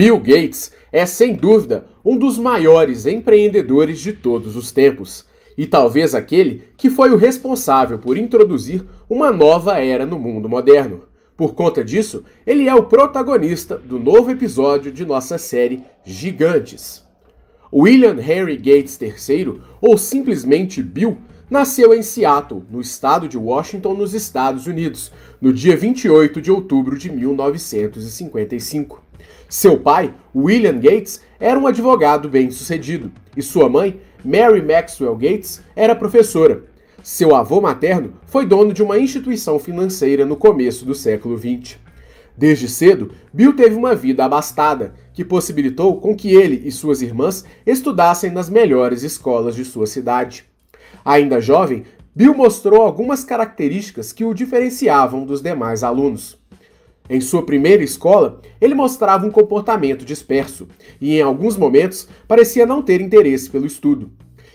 Bill Gates é, sem dúvida, um dos maiores empreendedores de todos os tempos. E talvez aquele que foi o responsável por introduzir uma nova era no mundo moderno. Por conta disso, ele é o protagonista do novo episódio de nossa série Gigantes. William Henry Gates III, ou simplesmente Bill, nasceu em Seattle, no estado de Washington, nos Estados Unidos, no dia 28 de outubro de 1955. Seu pai, William Gates, era um advogado bem-sucedido e sua mãe, Mary Maxwell Gates, era professora. Seu avô materno foi dono de uma instituição financeira no começo do século XX. Desde cedo, Bill teve uma vida abastada, que possibilitou com que ele e suas irmãs estudassem nas melhores escolas de sua cidade. Ainda jovem, Bill mostrou algumas características que o diferenciavam dos demais alunos. Em sua primeira escola, ele mostrava um comportamento disperso e, em alguns momentos, parecia não ter interesse pelo estudo.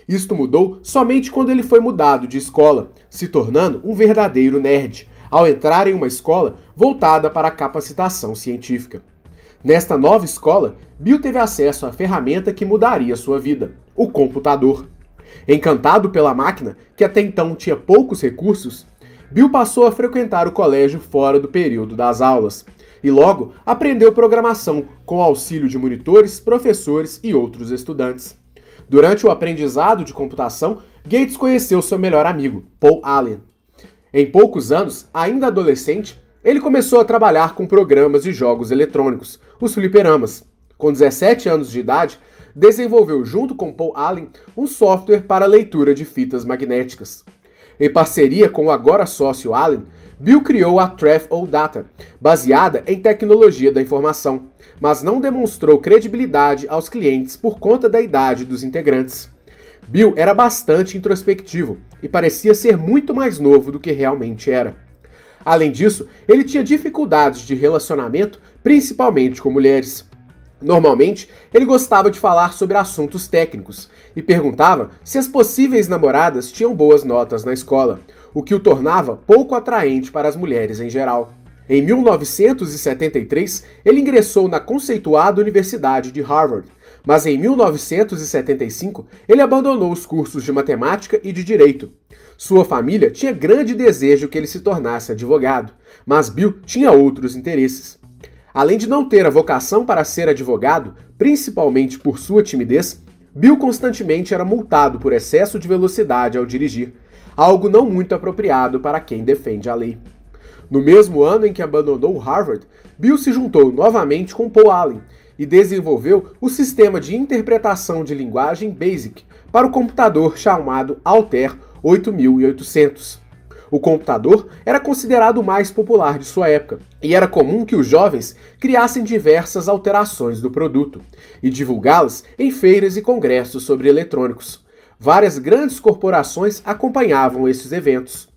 Isto mudou somente quando ele foi mudado de escola, se tornando um verdadeiro nerd, ao entrar em uma escola voltada para a capacitação científica. Nesta nova escola, Bill teve acesso à ferramenta que mudaria sua vida: o computador. Encantado pela máquina, que até então tinha poucos recursos, Bill passou a frequentar o colégio fora do período das aulas e logo aprendeu programação com auxílio de monitores, professores e outros estudantes. Durante o aprendizado de computação, Gates conheceu seu melhor amigo, Paul Allen. Em poucos anos, ainda adolescente, ele começou a trabalhar com programas de jogos eletrônicos, os fliperamas. Com 17 anos de idade, desenvolveu junto com Paul Allen um software para leitura de fitas magnéticas. Em parceria com o agora sócio Allen, Bill criou a Tref ou Data, baseada em tecnologia da informação, mas não demonstrou credibilidade aos clientes por conta da idade dos integrantes. Bill era bastante introspectivo e parecia ser muito mais novo do que realmente era. Além disso, ele tinha dificuldades de relacionamento, principalmente com mulheres. Normalmente, ele gostava de falar sobre assuntos técnicos e perguntava se as possíveis namoradas tinham boas notas na escola, o que o tornava pouco atraente para as mulheres em geral. Em 1973, ele ingressou na conceituada Universidade de Harvard, mas em 1975 ele abandonou os cursos de matemática e de direito. Sua família tinha grande desejo que ele se tornasse advogado, mas Bill tinha outros interesses. Além de não ter a vocação para ser advogado, principalmente por sua timidez, Bill constantemente era multado por excesso de velocidade ao dirigir, algo não muito apropriado para quem defende a lei. No mesmo ano em que abandonou Harvard, Bill se juntou novamente com Paul Allen e desenvolveu o sistema de interpretação de linguagem BASIC para o computador chamado Altair 8800. O computador era considerado o mais popular de sua época, e era comum que os jovens criassem diversas alterações do produto e divulgá-las em feiras e congressos sobre eletrônicos. Várias grandes corporações acompanhavam esses eventos.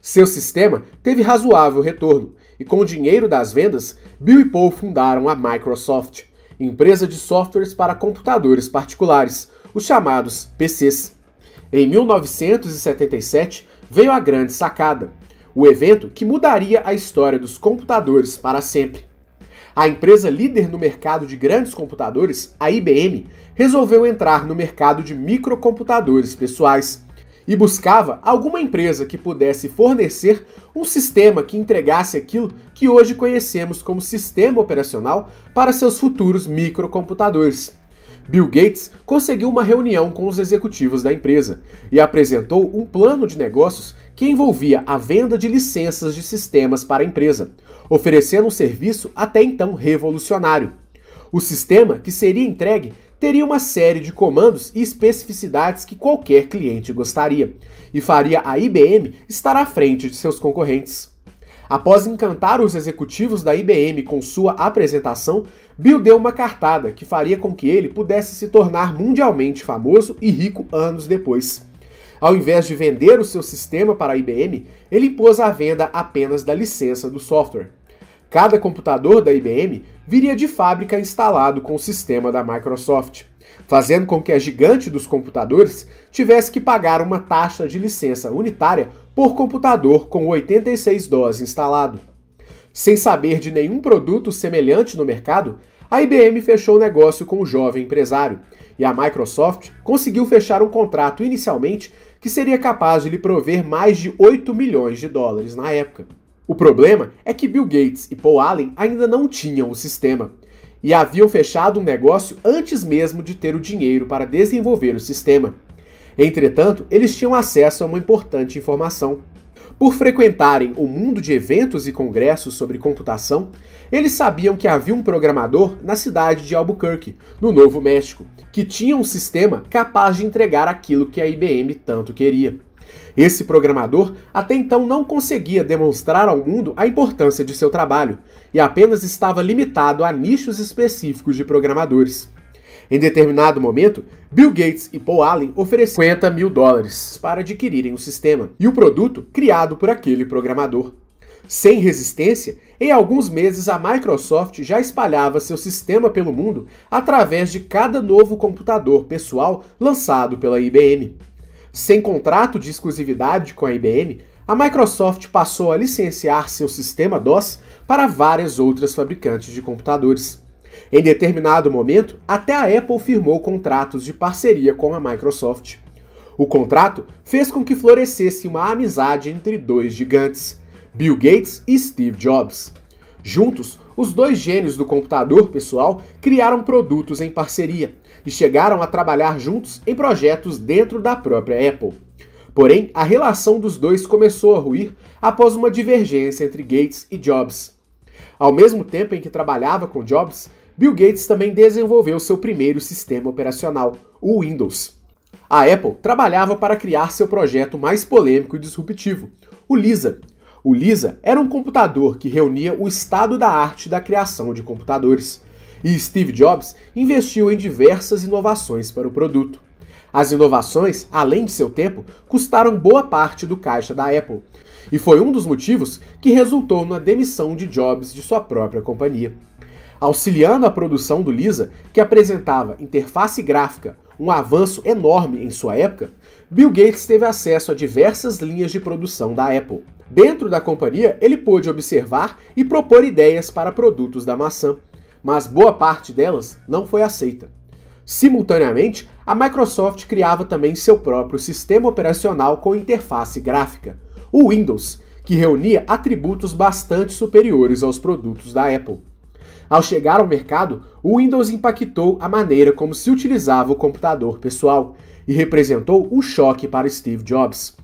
Seu sistema teve razoável retorno, e com o dinheiro das vendas, Bill e Paul fundaram a Microsoft, empresa de softwares para computadores particulares, os chamados PCs. Em 1977, veio a grande sacada, o evento que mudaria a história dos computadores para sempre. A empresa líder no mercado de grandes computadores, a IBM, resolveu entrar no mercado de microcomputadores pessoais e buscava alguma empresa que pudesse fornecer um sistema que entregasse aquilo que hoje conhecemos como sistema operacional para seus futuros microcomputadores. Bill Gates conseguiu uma reunião com os executivos da empresa e apresentou um plano de negócios que envolvia a venda de licenças de sistemas para a empresa, oferecendo um serviço até então revolucionário. O sistema que seria entregue teria uma série de comandos e especificidades que qualquer cliente gostaria, e faria a IBM estar à frente de seus concorrentes. Após encantar os executivos da IBM com sua apresentação, Bill deu uma cartada que faria com que ele pudesse se tornar mundialmente famoso e rico anos depois. Ao invés de vender o seu sistema para a IBM, ele impôs a venda apenas da licença do software. Cada computador da IBM viria de fábrica instalado com o sistema da Microsoft, fazendo com que a gigante dos computadores tivesse que pagar uma taxa de licença unitária por computador com 86 DOS instalado. Sem saber de nenhum produto semelhante no mercado, a IBM fechou o negócio com o jovem empresário e a Microsoft conseguiu fechar um contrato inicialmente que seria capaz de lhe prover mais de 8 milhões de dólares na época. O problema é que Bill Gates e Paul Allen ainda não tinham o sistema e haviam fechado um negócio antes mesmo de ter o dinheiro para desenvolver o sistema. Entretanto, eles tinham acesso a uma importante informação. Por frequentarem o mundo de eventos e congressos sobre computação, eles sabiam que havia um programador na cidade de Albuquerque, no Novo México, que tinha um sistema capaz de entregar aquilo que a IBM tanto queria. Esse programador até então não conseguia demonstrar ao mundo a importância de seu trabalho e apenas estava limitado a nichos específicos de programadores. Em determinado momento, Bill Gates e Paul Allen ofereceram 50 mil dólares para adquirirem o sistema e o produto criado por aquele programador. Sem resistência, em alguns meses a Microsoft já espalhava seu sistema pelo mundo através de cada novo computador pessoal lançado pela IBM. Sem contrato de exclusividade com a IBM, a Microsoft passou a licenciar seu sistema DOS para várias outras fabricantes de computadores. Em determinado momento, até a Apple firmou contratos de parceria com a Microsoft. O contrato fez com que florescesse uma amizade entre dois gigantes, Bill Gates e Steve Jobs. Juntos, os dois gênios do computador pessoal criaram produtos em parceria e chegaram a trabalhar juntos em projetos dentro da própria Apple. Porém, a relação dos dois começou a ruir após uma divergência entre Gates e Jobs. Ao mesmo tempo em que trabalhava com Jobs, Bill Gates também desenvolveu seu primeiro sistema operacional, o Windows. A Apple trabalhava para criar seu projeto mais polêmico e disruptivo, o Lisa. O Lisa era um computador que reunia o estado da arte da criação de computadores. E Steve Jobs investiu em diversas inovações para o produto. As inovações, além de seu tempo, custaram boa parte do caixa da Apple, e foi um dos motivos que resultou na demissão de Jobs de sua própria companhia. Auxiliando a produção do Lisa, que apresentava interface gráfica, um avanço enorme em sua época, Bill Gates teve acesso a diversas linhas de produção da Apple. Dentro da companhia, ele pôde observar e propor ideias para produtos da maçã, mas boa parte delas não foi aceita. Simultaneamente, a Microsoft criava também seu próprio sistema operacional com interface gráfica, o Windows, que reunia atributos bastante superiores aos produtos da Apple. Ao chegar ao mercado, o Windows impactou a maneira como se utilizava o computador pessoal e representou um choque para Steve Jobs.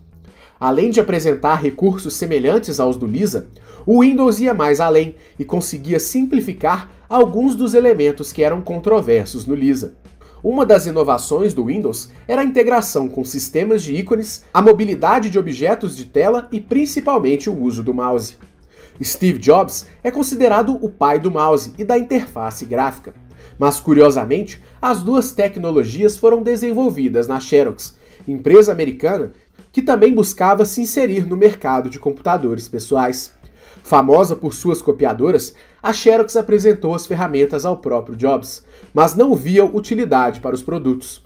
Além de apresentar recursos semelhantes aos do Lisa, o Windows ia mais além e conseguia simplificar alguns dos elementos que eram controversos no Lisa. Uma das inovações do Windows era a integração com sistemas de ícones, a mobilidade de objetos de tela e principalmente o uso do mouse. Steve Jobs é considerado o pai do mouse e da interface gráfica. Mas curiosamente, as duas tecnologias foram desenvolvidas na Xerox, empresa americana que também buscava se inserir no mercado de computadores pessoais. Famosa por suas copiadoras, a Xerox apresentou as ferramentas ao próprio Jobs, mas não via utilidade para os produtos.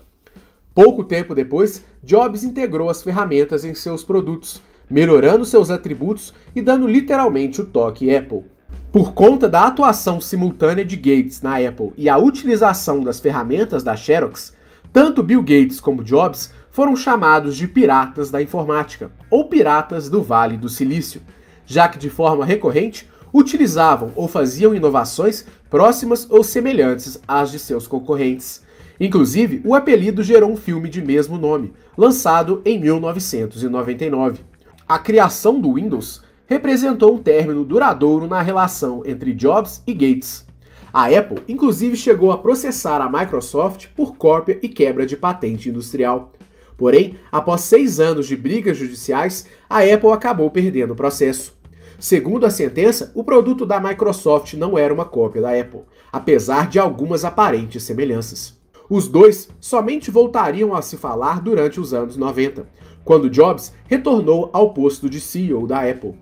Pouco tempo depois, Jobs integrou as ferramentas em seus produtos, melhorando seus atributos e dando literalmente o toque Apple. Por conta da atuação simultânea de Gates na Apple e a utilização das ferramentas da Xerox, tanto Bill Gates como Jobs foram chamados de piratas da informática, ou piratas do Vale do Silício, já que de forma recorrente utilizavam ou faziam inovações próximas ou semelhantes às de seus concorrentes. Inclusive, o apelido gerou um filme de mesmo nome, lançado em 1999. A criação do Windows representou um término duradouro na relação entre Jobs e Gates. A Apple, inclusive, chegou a processar a Microsoft por cópia e quebra de patente industrial. Porém, após seis anos de brigas judiciais, a Apple acabou perdendo o processo. Segundo a sentença, o produto da Microsoft não era uma cópia da Apple, apesar de algumas aparentes semelhanças. Os dois somente voltariam a se falar durante os anos 90, quando Jobs retornou ao posto de CEO da Apple.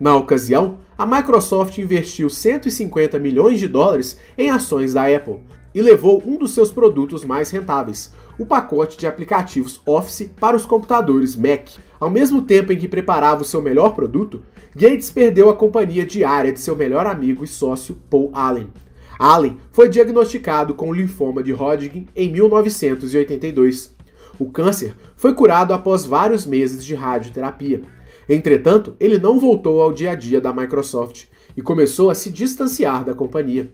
Na ocasião, a Microsoft investiu 150 milhões de dólares em ações da Apple e levou um dos seus produtos mais rentáveis, o pacote de aplicativos Office para os computadores Mac. Ao mesmo tempo em que preparava o seu melhor produto, Gates perdeu a companhia diária de seu melhor amigo e sócio Paul Allen. Allen foi diagnosticado com linfoma de Hodgkin em 1982. O câncer foi curado após vários meses de radioterapia. Entretanto, ele não voltou ao dia a dia da Microsoft e começou a se distanciar da companhia.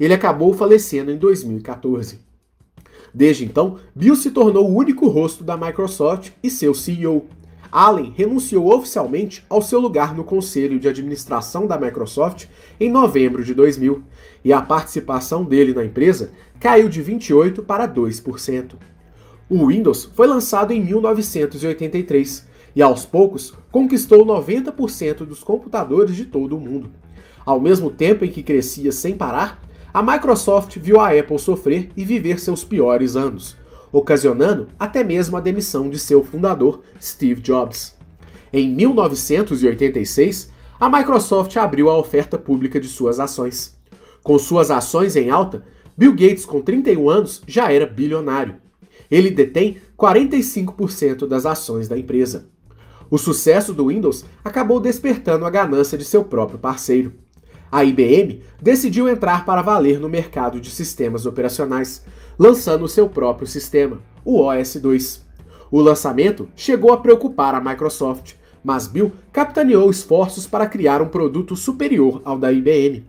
Ele acabou falecendo em 2014. Desde então, Bill se tornou o único rosto da Microsoft e seu CEO. Allen renunciou oficialmente ao seu lugar no conselho de administração da Microsoft em novembro de 2000, e a participação dele na empresa caiu de 28% para 2%. O Windows foi lançado em 1983 e, aos poucos, conquistou 90% dos computadores de todo o mundo. Ao mesmo tempo em que crescia sem parar, a Microsoft viu a Apple sofrer e viver seus piores anos, ocasionando até mesmo a demissão de seu fundador, Steve Jobs. Em 1986, a Microsoft abriu a oferta pública de suas ações. Com suas ações em alta, Bill Gates, com 31 anos, já era bilionário. Ele detém 45% das ações da empresa. O sucesso do Windows acabou despertando a ganância de seu próprio parceiro. A IBM decidiu entrar para valer no mercado de sistemas operacionais, lançando seu próprio sistema, o OS2. O lançamento chegou a preocupar a Microsoft, mas Bill capitaneou esforços para criar um produto superior ao da IBM.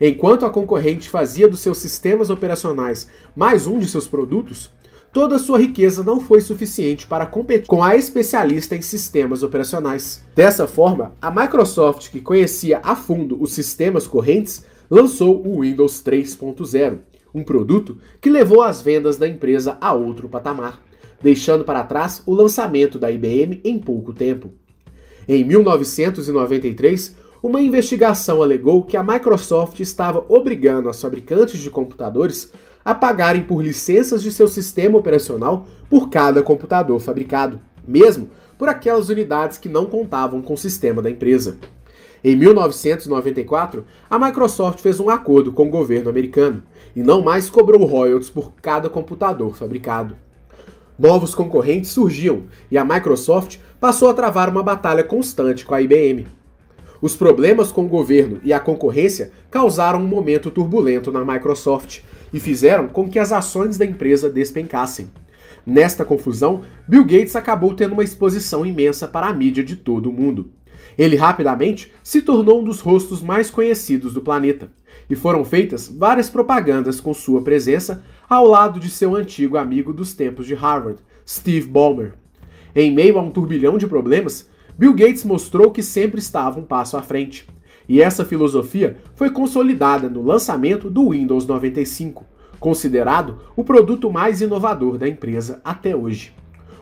Enquanto a concorrente fazia dos seus sistemas operacionais mais um de seus produtos, toda sua riqueza não foi suficiente para competir com a especialista em sistemas operacionais. Dessa forma, a Microsoft, que conhecia a fundo os sistemas correntes, lançou o Windows 3.0, um produto que levou as vendas da empresa a outro patamar, deixando para trás o lançamento da IBM em pouco tempo. Em 1993, uma investigação alegou que a Microsoft estava obrigando as fabricantes de computadores a pagarem por licenças de seu sistema operacional por cada computador fabricado, mesmo por aquelas unidades que não contavam com o sistema da empresa. Em 1994, a Microsoft fez um acordo com o governo americano e não mais cobrou royalties por cada computador fabricado. Novos concorrentes surgiam e a Microsoft passou a travar uma batalha constante com a IBM. Os problemas com o governo e a concorrência causaram um momento turbulento na Microsoft, e fizeram com que as ações da empresa despencassem. Nesta confusão, Bill Gates acabou tendo uma exposição imensa para a mídia de todo o mundo. Ele rapidamente se tornou um dos rostos mais conhecidos do planeta, e foram feitas várias propagandas com sua presença ao lado de seu antigo amigo dos tempos de Harvard, Steve Ballmer. Em meio a um turbilhão de problemas, Bill Gates mostrou que sempre estava um passo à frente. E essa filosofia foi consolidada no lançamento do Windows 95, considerado o produto mais inovador da empresa até hoje.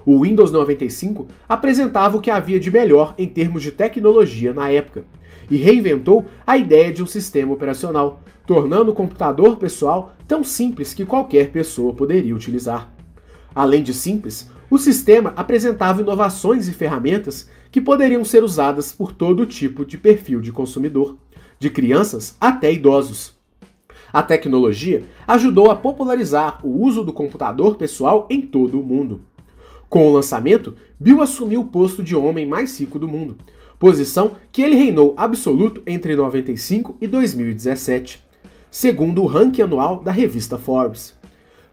O Windows 95 apresentava o que havia de melhor em termos de tecnologia na época e reinventou a ideia de um sistema operacional, tornando o computador pessoal tão simples que qualquer pessoa poderia utilizar. Além de simples, o sistema apresentava inovações e ferramentas que poderiam ser usadas por todo tipo de perfil de consumidor, de crianças até idosos. A tecnologia ajudou a popularizar o uso do computador pessoal em todo o mundo. Com o lançamento, Bill assumiu o posto de homem mais rico do mundo, posição que ele reinou absoluto entre 95 e 2017, segundo o ranking anual da revista Forbes.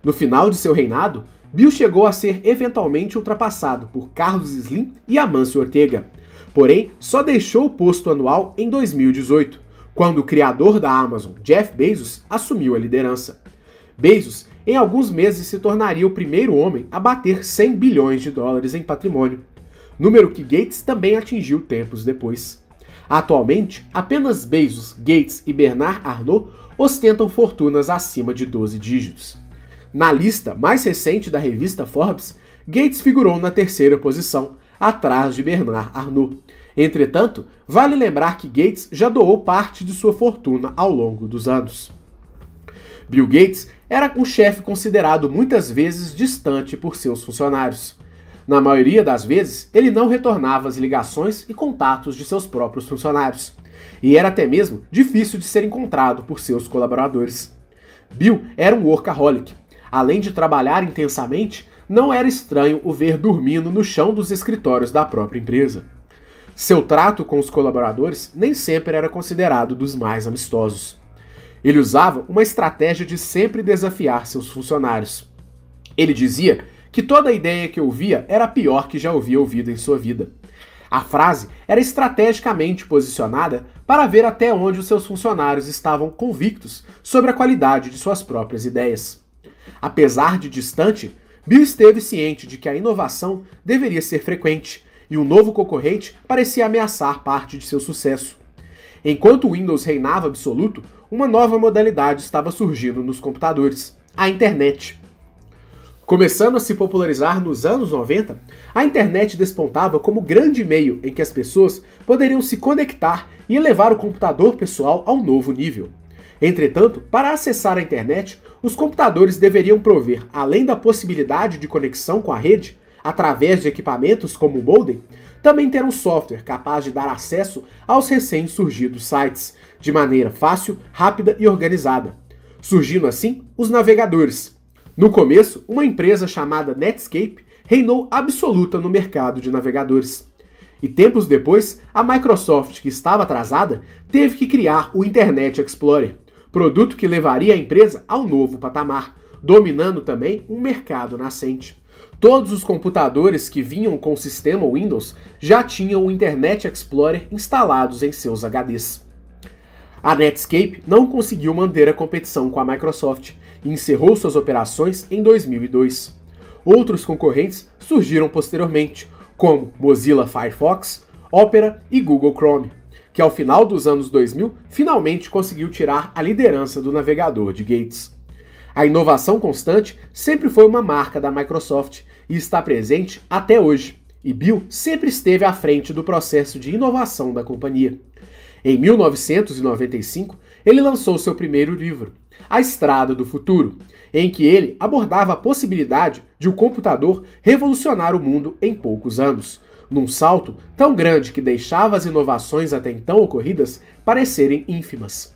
No final de seu reinado, Bill chegou a ser eventualmente ultrapassado por Carlos Slim e Amancio Ortega, porém só deixou o posto anual em 2018, quando o criador da Amazon, Jeff Bezos, assumiu a liderança. Bezos, em alguns meses, se tornaria o primeiro homem a bater 100 bilhões de dólares em patrimônio, número que Gates também atingiu tempos depois. Atualmente, apenas Bezos, Gates e Bernard Arnault ostentam fortunas acima de 12 dígitos. Na lista mais recente da revista Forbes, Gates figurou na terceira posição, atrás de Bernard Arnault. Entretanto, vale lembrar que Gates já doou parte de sua fortuna ao longo dos anos. Bill Gates era um chefe considerado muitas vezes distante por seus funcionários. Na maioria das vezes, ele não retornava as ligações e contatos de seus próprios funcionários, e era até mesmo difícil de ser encontrado por seus colaboradores. Bill era um workaholic, Além de trabalhar intensamente, não era estranho o ver dormindo no chão dos escritórios da própria empresa. Seu trato com os colaboradores nem sempre era considerado dos mais amistosos. Ele usava uma estratégia de sempre desafiar seus funcionários. Ele dizia que toda ideia que ouvia era a pior que já havia ouvido em sua vida. A frase era estrategicamente posicionada para ver até onde os seus funcionários estavam convictos sobre a qualidade de suas próprias ideias. Apesar de distante, Bill esteve ciente de que a inovação deveria ser frequente e um novo concorrente parecia ameaçar parte de seu sucesso. Enquanto o Windows reinava absoluto, uma nova modalidade estava surgindo nos computadores: a internet. Começando a se popularizar nos anos 90, a internet despontava como grande meio em que as pessoas poderiam se conectar e elevar o computador pessoal a um novo nível. Entretanto, para acessar a internet, os computadores deveriam prover, além da possibilidade de conexão com a rede, através de equipamentos como o modem, também ter um software capaz de dar acesso aos recém-surgidos sites, de maneira fácil, rápida e organizada. Surgindo assim os navegadores, no começo, uma empresa chamada Netscape reinou absoluta no mercado de navegadores. E tempos depois, a Microsoft, que estava atrasada, teve que criar o Internet Explorer, produto que levaria a empresa ao novo patamar, dominando também um mercado nascente. Todos os computadores que vinham com o sistema Windows já tinham o Internet Explorer instalados em seus HDs. A Netscape não conseguiu manter a competição com a Microsoft e encerrou suas operações em 2002. Outros concorrentes surgiram posteriormente, como Mozilla Firefox, Opera e Google Chrome, que ao final dos anos 2000 finalmente conseguiu tirar a liderança do navegador de Gates. A inovação constante sempre foi uma marca da Microsoft e está presente até hoje, e Bill sempre esteve à frente do processo de inovação da companhia. Em 1995, ele lançou seu primeiro livro, A Estrada do Futuro, em que ele abordava a possibilidade de o um computador revolucionar o mundo em poucos anos, num salto tão grande que deixava as inovações até então ocorridas parecerem ínfimas.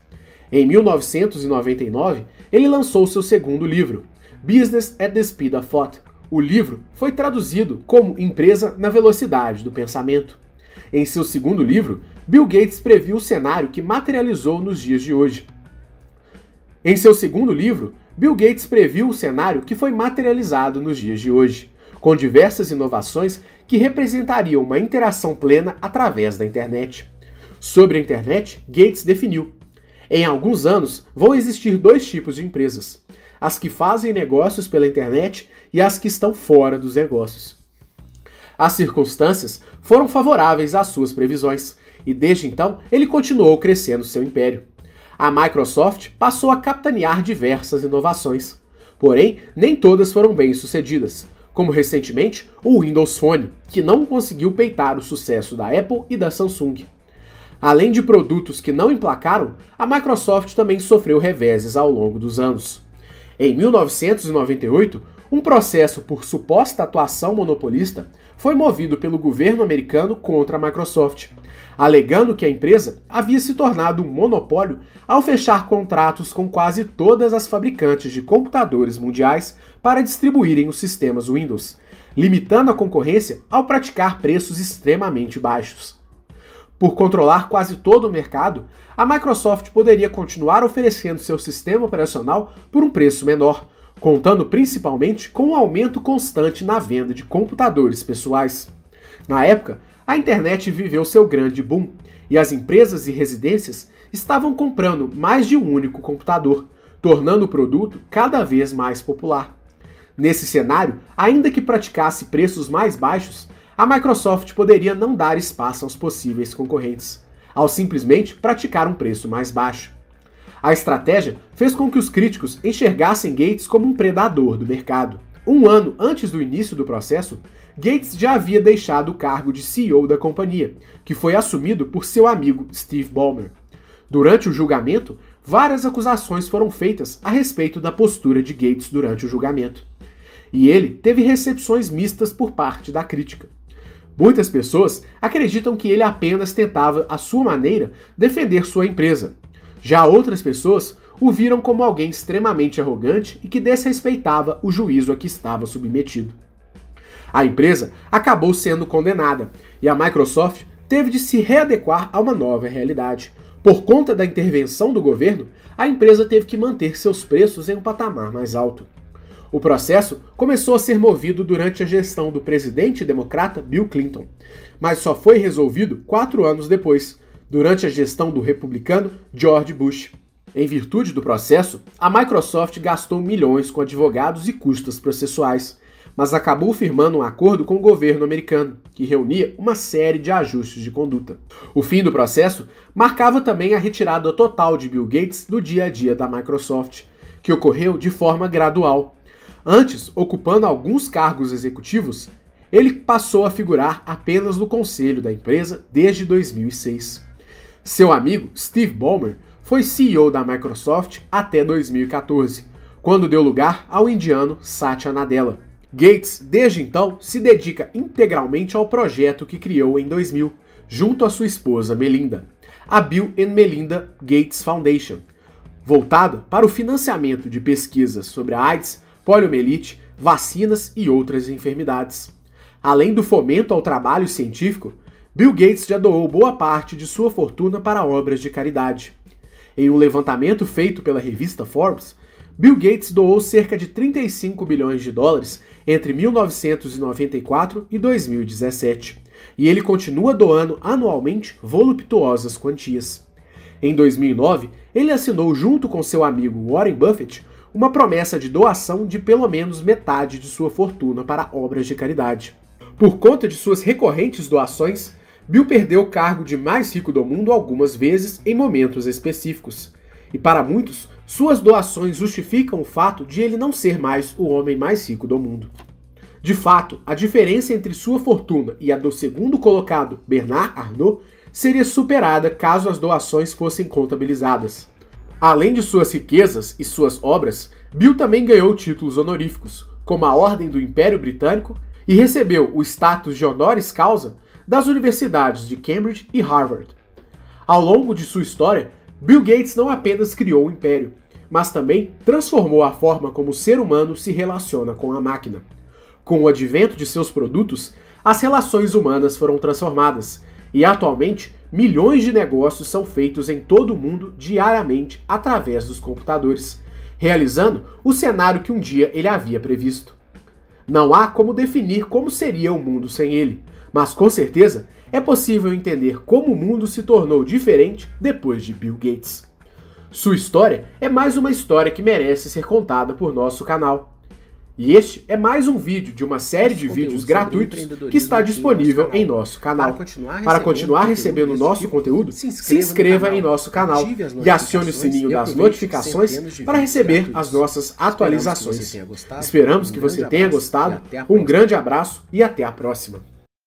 Em 1999, ele lançou seu segundo livro, Business at the Speed of Thought. O livro foi traduzido como Empresa na Velocidade do Pensamento. Em seu segundo livro, Bill Gates previu o cenário que materializou nos dias de hoje. Em seu segundo livro, Bill Gates previu o cenário que foi materializado nos dias de hoje, com diversas inovações que representariam uma interação plena através da internet. Sobre a internet, Gates definiu: em alguns anos vão existir dois tipos de empresas: as que fazem negócios pela internet e as que estão fora dos negócios. As circunstâncias foram favoráveis às suas previsões, e desde então ele continuou crescendo seu império. A Microsoft passou a capitanear diversas inovações, porém nem todas foram bem sucedidas, como recentemente o Windows Phone, que não conseguiu peitar o sucesso da Apple e da Samsung. Além de produtos que não emplacaram, a Microsoft também sofreu reveses ao longo dos anos. Em 1998, um processo por suposta atuação monopolista foi movido pelo governo americano contra a Microsoft, alegando que a empresa havia se tornado um monopólio ao fechar contratos com quase todas as fabricantes de computadores mundiais para distribuírem os sistemas Windows, limitando a concorrência ao praticar preços extremamente baixos. Por controlar quase todo o mercado, a Microsoft poderia continuar oferecendo seu sistema operacional por um preço menor, contando principalmente com um aumento constante na venda de computadores pessoais. Na época, a internet viveu seu grande boom e as empresas e residências estavam comprando mais de um único computador, tornando o produto cada vez mais popular. Nesse cenário, ainda que praticasse preços mais baixos, a Microsoft poderia não dar espaço aos possíveis concorrentes, ao simplesmente praticar um preço mais baixo. A estratégia fez com que os críticos enxergassem Gates como um predador do mercado. Um ano antes do início do processo, Gates já havia deixado o cargo de CEO da companhia, que foi assumido por seu amigo Steve Ballmer. Durante o julgamento, várias acusações foram feitas a respeito da postura de Gates durante o julgamento. E ele teve recepções mistas por parte da crítica. Muitas pessoas acreditam que ele apenas tentava, à sua maneira, defender sua empresa, já outras pessoas o viram como alguém extremamente arrogante e que desrespeitava o juízo a que estava submetido. A empresa acabou sendo condenada e a Microsoft teve de se readequar a uma nova realidade, Por conta da intervenção do governo, a empresa teve que manter seus preços em um patamar mais alto. O processo começou a ser movido durante a gestão do presidente democrata Bill Clinton, mas só foi resolvido quatro anos depois, durante a gestão do republicano George Bush. Em virtude do processo, a Microsoft gastou milhões com advogados e custas processuais, mas acabou firmando um acordo com o governo americano, que reunia uma série de ajustes de conduta. O fim do processo marcava também a retirada total de Bill Gates do dia a dia da Microsoft, que ocorreu de forma gradual. Antes, ocupando alguns cargos executivos, ele passou a figurar apenas no conselho da empresa desde 2006. Seu amigo Steve Ballmer foi CEO da Microsoft até 2014, quando deu lugar ao indiano Satya Nadella. Gates, desde então, se dedica integralmente ao projeto que criou em 2000, junto à sua esposa Melinda, a Bill and Melinda Gates Foundation, voltada para o financiamento de pesquisas sobre a AIDS, poliomielite, vacinas e outras enfermidades. Além do fomento ao trabalho científico, Bill Gates já doou boa parte de sua fortuna para obras de caridade. Em um levantamento feito pela revista Forbes, Bill Gates doou cerca de 35 bilhões de dólares entre 1994 e 2017, e ele continua doando anualmente voluptuosas quantias. Em 2009, ele assinou junto com seu amigo Warren Buffett uma promessa de doação de pelo menos metade de sua fortuna para obras de caridade. Por conta de suas recorrentes doações, Bill perdeu o cargo de mais rico do mundo algumas vezes em momentos específicos. E para muitos, suas doações justificam o fato de ele não ser mais o homem mais rico do mundo. De fato, a diferença entre sua fortuna e a do segundo colocado, Bernard Arnault, seria superada caso as doações fossem contabilizadas. Além de suas riquezas e suas obras, Bill também ganhou títulos honoríficos, como a Ordem do Império Britânico, e recebeu o status de honoris causa das universidades de Cambridge e Harvard. Ao longo de sua história, Bill Gates não apenas criou o império, mas também transformou a forma como o ser humano se relaciona com a máquina. Com o advento de seus produtos, as relações humanas foram transformadas e atualmente milhões de negócios são feitos em todo o mundo diariamente através dos computadores, realizando o cenário que um dia ele havia previsto. Não há como definir como seria o mundo sem ele, mas com certeza é possível entender como o mundo se tornou diferente depois de Bill Gates. Sua história é mais uma história que merece ser contada por nosso canal. E este é mais um vídeo de uma série de vídeos gratuitos que está disponível em nosso canal. Para continuar recebendo o nosso conteúdo, se inscreva em nosso canal e acione o sininho das notificações para receber as nossas atualizações. Esperamos que você tenha gostado. Um grande abraço e até a próxima.